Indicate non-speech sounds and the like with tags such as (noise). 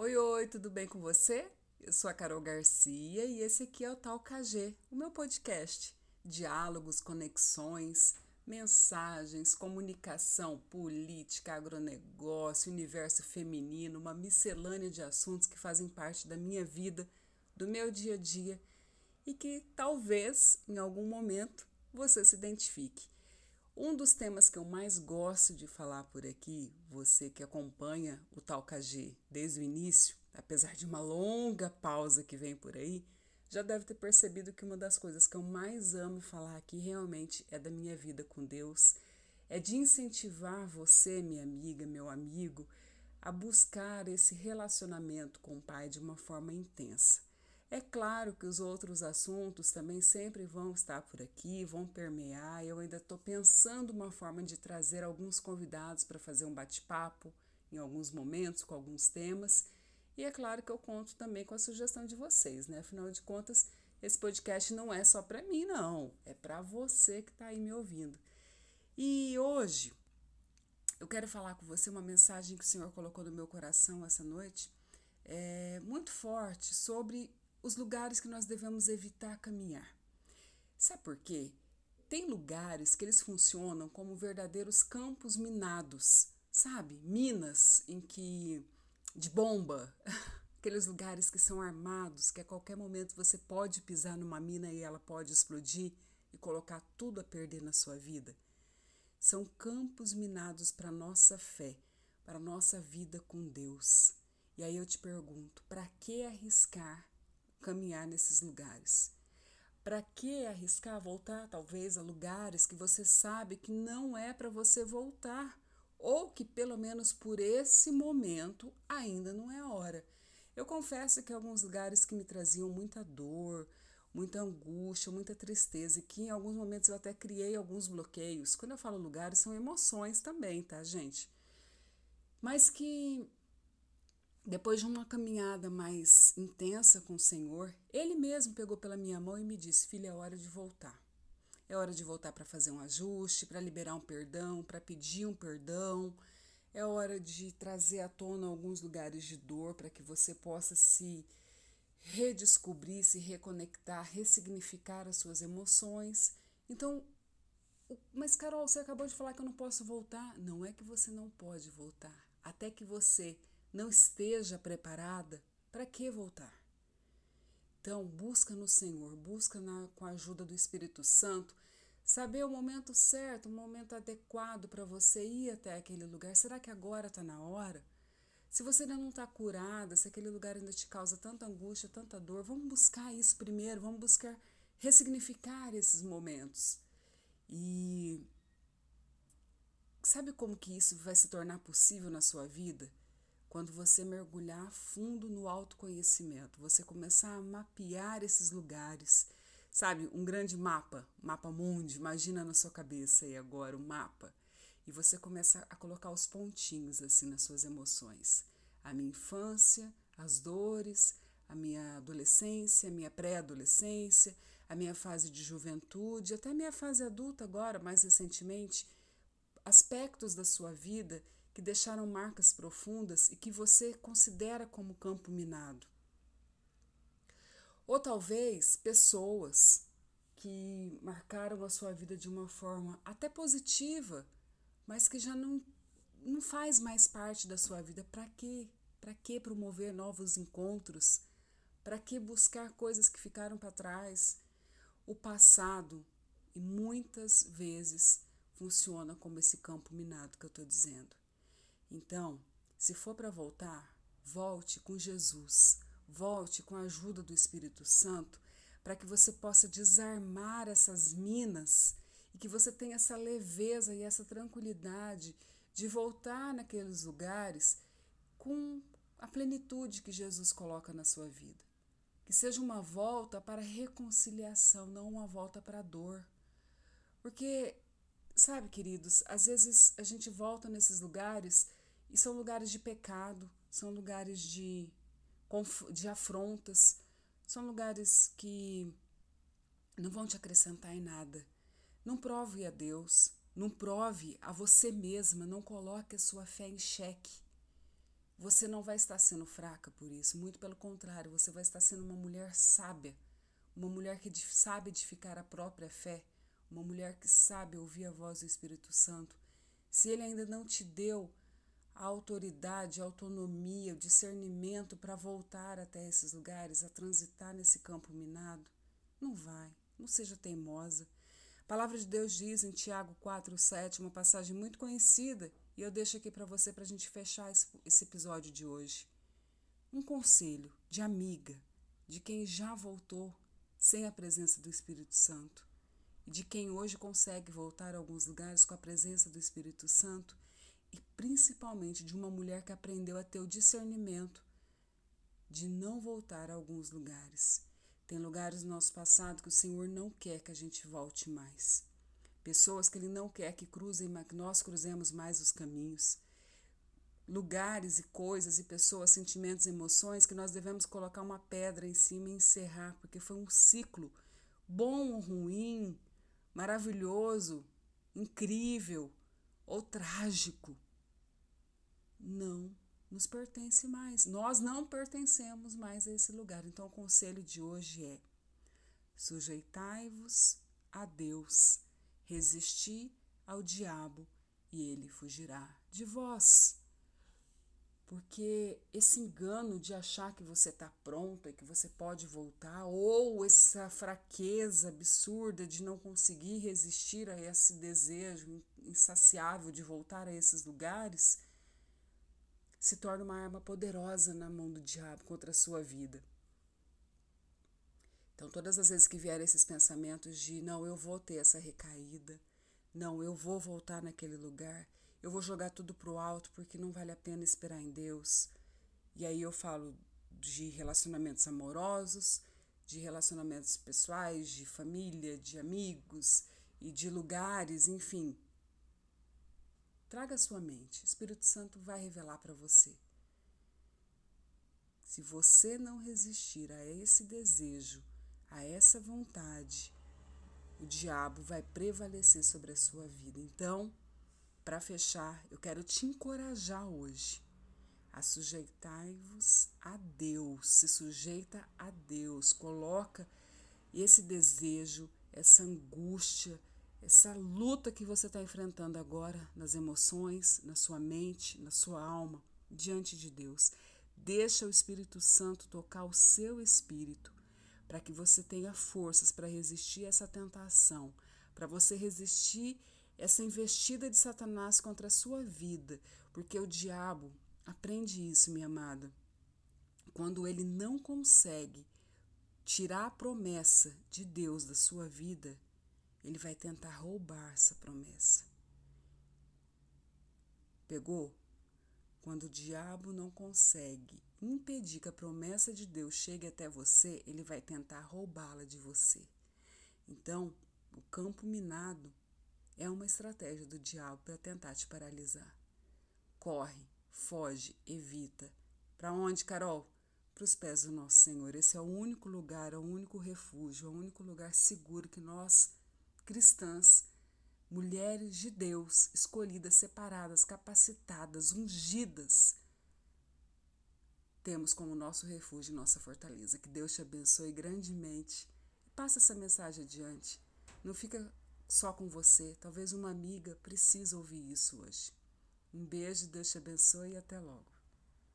Oi, oi, tudo bem com você? Eu sou a Carol Garcia e esse aqui é o Tal KG, o meu podcast. Diálogos, conexões, mensagens, comunicação, política, agronegócio, universo feminino, uma miscelânea de assuntos que fazem parte da minha vida, do meu dia a dia e que talvez em algum momento você se identifique. Um dos temas que eu mais gosto de falar por aqui, você que acompanha o Tal KG desde o início, apesar de uma longa pausa que vem por aí, já deve ter percebido que uma das coisas que eu mais amo falar aqui realmente é da minha vida com Deus, é de incentivar você, minha amiga, meu amigo, a buscar esse relacionamento com o Pai de uma forma intensa. É claro que os outros assuntos também sempre vão estar por aqui, vão permear. Eu ainda estou pensando uma forma de trazer alguns convidados para fazer um bate-papo em alguns momentos com alguns temas. E é claro que eu conto também com a sugestão de vocês, né? Afinal de contas, esse podcast não é só para mim, não. É para você que está aí me ouvindo. E hoje eu quero falar com você uma mensagem que o Senhor colocou no meu coração essa noite, é muito forte sobre os lugares que nós devemos evitar caminhar. Sabe por quê? Tem lugares que eles funcionam como verdadeiros campos minados, sabe? Minas em que de bomba, (laughs) aqueles lugares que são armados, que a qualquer momento você pode pisar numa mina e ela pode explodir e colocar tudo a perder na sua vida. São campos minados para nossa fé, para nossa vida com Deus. E aí eu te pergunto, para que arriscar caminhar nesses lugares. Para que arriscar voltar, talvez, a lugares que você sabe que não é para você voltar, ou que pelo menos por esse momento ainda não é a hora? Eu confesso que alguns lugares que me traziam muita dor, muita angústia, muita tristeza, e que em alguns momentos eu até criei alguns bloqueios. Quando eu falo lugares, são emoções também, tá, gente? Mas que depois de uma caminhada mais intensa com o Senhor, Ele mesmo pegou pela minha mão e me disse: Filha, é hora de voltar. É hora de voltar para fazer um ajuste, para liberar um perdão, para pedir um perdão. É hora de trazer à tona alguns lugares de dor para que você possa se redescobrir, se reconectar, ressignificar as suas emoções. Então, mas Carol, você acabou de falar que eu não posso voltar. Não é que você não pode voltar. Até que você não esteja preparada, para que voltar? Então, busca no Senhor, busca na, com a ajuda do Espírito Santo, saber o momento certo, o momento adequado para você ir até aquele lugar. Será que agora está na hora? Se você ainda não está curada, se aquele lugar ainda te causa tanta angústia, tanta dor, vamos buscar isso primeiro, vamos buscar ressignificar esses momentos. E sabe como que isso vai se tornar possível na sua vida? Quando você mergulhar fundo no autoconhecimento, você começar a mapear esses lugares, sabe? Um grande mapa, mapa mundi, imagina na sua cabeça aí agora o um mapa. E você começa a colocar os pontinhos assim nas suas emoções. A minha infância, as dores, a minha adolescência, a minha pré-adolescência, a minha fase de juventude, até a minha fase adulta agora, mais recentemente, aspectos da sua vida que deixaram marcas profundas e que você considera como campo minado. Ou talvez pessoas que marcaram a sua vida de uma forma até positiva, mas que já não, não faz mais parte da sua vida. Para quê? Para que promover novos encontros? Para que buscar coisas que ficaram para trás? O passado, e muitas vezes, funciona como esse campo minado que eu estou dizendo. Então, se for para voltar, volte com Jesus, volte com a ajuda do Espírito Santo, para que você possa desarmar essas minas e que você tenha essa leveza e essa tranquilidade de voltar naqueles lugares com a plenitude que Jesus coloca na sua vida. Que seja uma volta para reconciliação, não uma volta para dor. Porque, sabe, queridos, às vezes a gente volta nesses lugares e são lugares de pecado, são lugares de, de afrontas, são lugares que não vão te acrescentar em nada. Não prove a Deus, não prove a você mesma, não coloque a sua fé em xeque. você não vai estar sendo fraca por isso, muito pelo contrário, você vai estar sendo uma mulher sábia, uma mulher que sabe edificar a própria fé, uma mulher que sabe ouvir a voz do Espírito Santo. Se ele ainda não te deu a autoridade, a autonomia, o discernimento para voltar até esses lugares, a transitar nesse campo minado, não vai, não seja teimosa. A palavra de Deus diz em Tiago 4, 7, uma passagem muito conhecida, e eu deixo aqui para você para a gente fechar esse, esse episódio de hoje. Um conselho de amiga, de quem já voltou sem a presença do Espírito Santo, e de quem hoje consegue voltar a alguns lugares com a presença do Espírito Santo principalmente de uma mulher que aprendeu a ter o discernimento de não voltar a alguns lugares. Tem lugares no nosso passado que o Senhor não quer que a gente volte mais. Pessoas que Ele não quer que cruzem, que nós cruzemos mais os caminhos. Lugares e coisas e pessoas, sentimentos e emoções que nós devemos colocar uma pedra em cima e encerrar, porque foi um ciclo bom ruim, maravilhoso, incrível, ou trágico não nos pertence mais. Nós não pertencemos mais a esse lugar. Então, o conselho de hoje é: sujeitai-vos a Deus, resisti ao diabo e ele fugirá de vós. Porque esse engano de achar que você está pronta e que você pode voltar, ou essa fraqueza absurda de não conseguir resistir a esse desejo insaciável de voltar a esses lugares, se torna uma arma poderosa na mão do diabo contra a sua vida. Então, todas as vezes que vierem esses pensamentos de não, eu vou ter essa recaída, não, eu vou voltar naquele lugar, eu vou jogar tudo pro alto porque não vale a pena esperar em Deus. E aí eu falo de relacionamentos amorosos, de relacionamentos pessoais, de família, de amigos e de lugares, enfim. Traga a sua mente. O Espírito Santo vai revelar para você. Se você não resistir a esse desejo, a essa vontade, o diabo vai prevalecer sobre a sua vida. Então, para fechar, eu quero te encorajar hoje a sujeitar-vos a Deus, se sujeita a Deus, coloca esse desejo, essa angústia, essa luta que você está enfrentando agora nas emoções, na sua mente, na sua alma, diante de Deus. Deixa o Espírito Santo tocar o seu espírito para que você tenha forças para resistir essa tentação, para você resistir essa investida de Satanás contra a sua vida, porque o diabo aprende isso, minha amada. Quando ele não consegue tirar a promessa de Deus da sua vida, ele vai tentar roubar essa promessa. Pegou? Quando o diabo não consegue impedir que a promessa de Deus chegue até você, ele vai tentar roubá-la de você. Então, o campo minado é uma estratégia do diabo para tentar te paralisar. Corre, foge, evita. Para onde, Carol? Para os pés do nosso Senhor. Esse é o único lugar, é o único refúgio, é o único lugar seguro que nós, cristãs, mulheres de Deus, escolhidas, separadas, capacitadas, ungidas, temos como nosso refúgio nossa fortaleza. Que Deus te abençoe grandemente. Passa essa mensagem adiante. Não fica só com você. Talvez uma amiga precise ouvir isso hoje. Um beijo, Deus te abençoe e até logo.